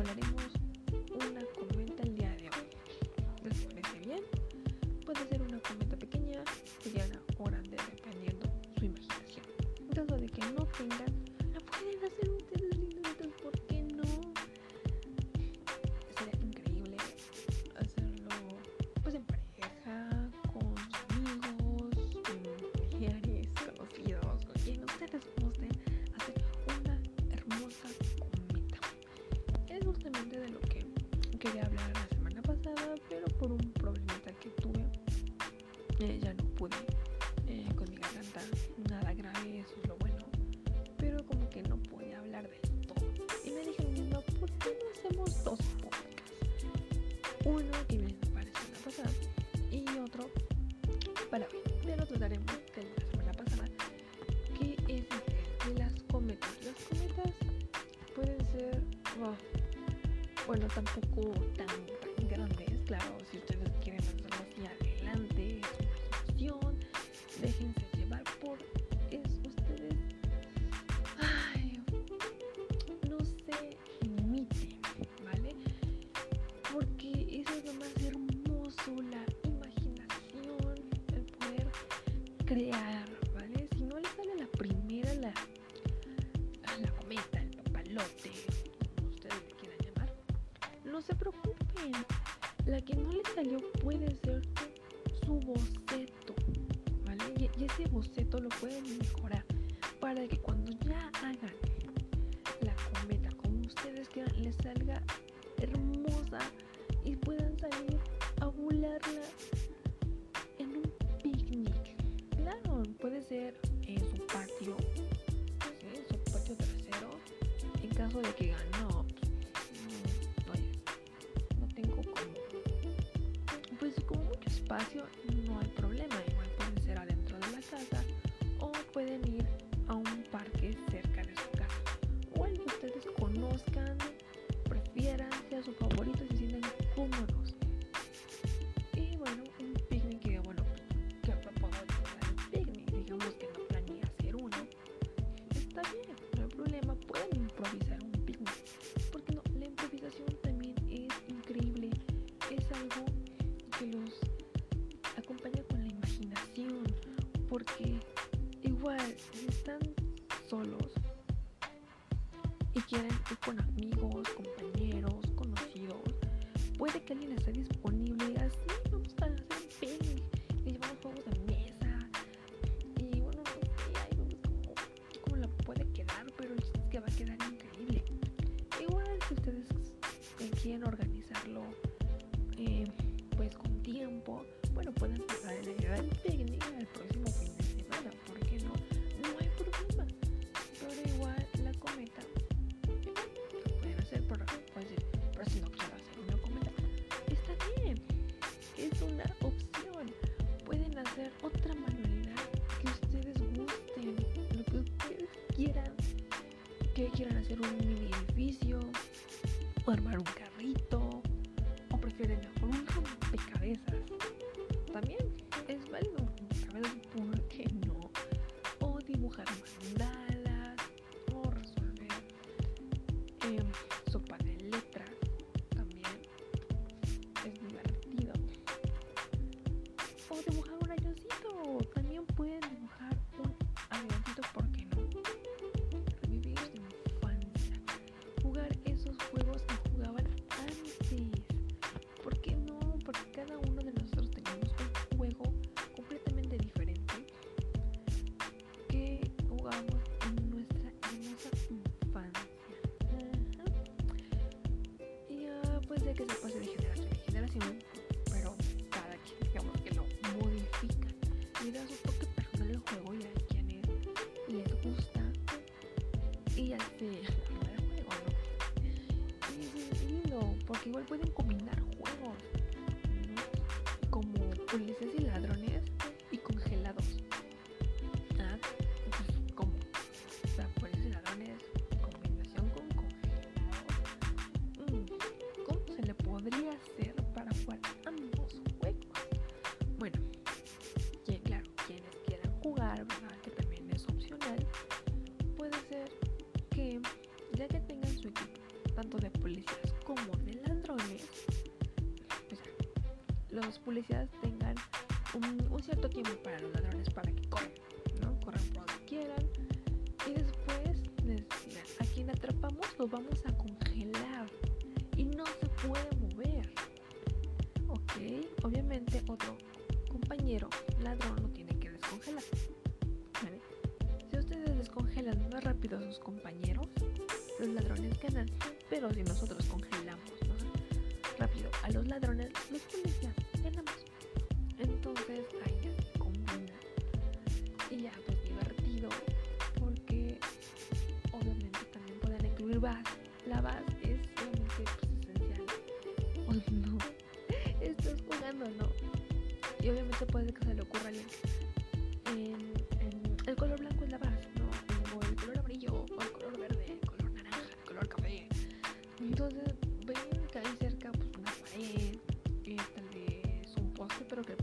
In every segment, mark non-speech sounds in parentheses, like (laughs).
volveremos. bueno, tampoco tan grandes, claro, si ustedes quieren hacerlo así adelante, su imaginación, déjense llevar por eso ustedes. No se imiten, ¿vale? Porque eso es lo más hermoso, la imaginación, el poder crear espacio y quieren ir con amigos, compañeros, conocidos. Puede que alguien esté disponible y diga, sí, vamos a hacer ping y llevamos juegos de mesa. Y bueno, y ahí vemos cómo, cómo la puede quedar, pero es que va a quedar increíble. Igual si ustedes quieren organizarlo eh, pues con tiempo, bueno, pueden pasar el día del picnic al próximo fin de semana, ¿por qué no? No hay problema. ser um este, porque igual pueden combinar los policías tengan un, cierto tiempo para los ladrones para que corran. Corran por donde quieran. Y después les a quien atrapamos lo vamos a congelar y no se puede mover. Ok, obviamente otro compañero ladrón lo tiene que descongelar. Si ustedes descongelan más rápido a sus compañeros, los ladrones ganan, pero si nosotros congelamos los ladrones los policías ganamos. Entonces, ay, ya. Y ya, pues divertido, porque obviamente también pueden incluir VAS. La VAS es obviamente pues, esencial. O no, (laughs) estás jugando, ¿no? Y obviamente puede que se le ocurra a espero que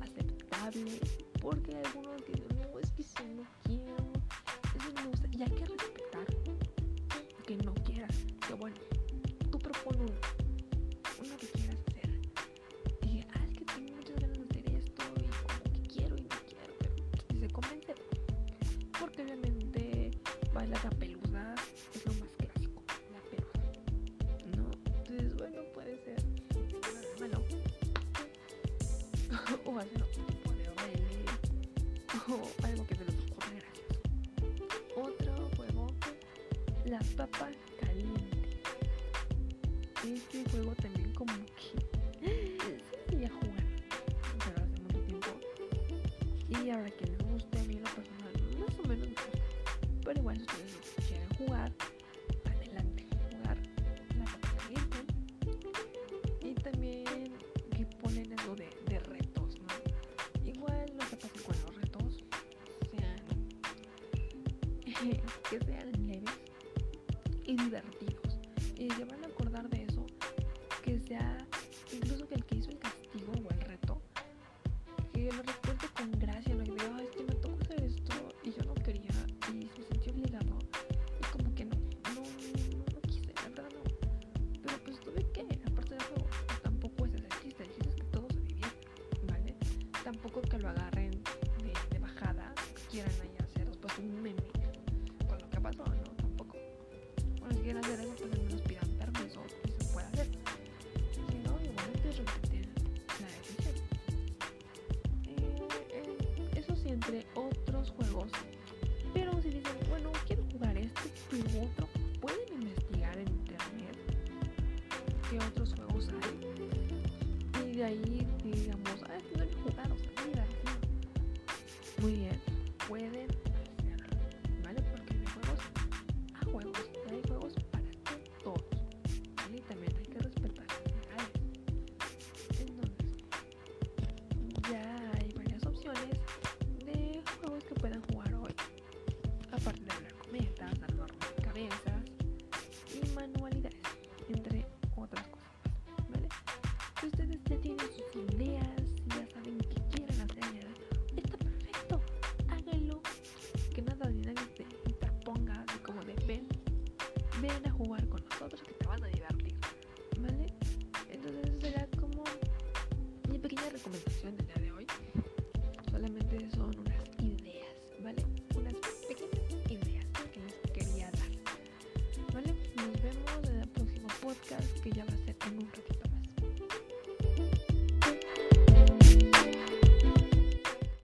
aceptable, porque algunos dicen, no, es que si no quiero, eso no me gusta. Y hay que respetar que no quieras. Que bueno, tú propon uno, uno que quieras hacer. Dije, ah, es que tengo muchas ganas de hacer esto y como que quiero y no quiero, pero y se convence. Porque obviamente vale la pena. juego también como que sí a jugar, pero hace mucho tiempo. Y ahora que me gusta a mí lo personal, más o menos, pero igual ustedes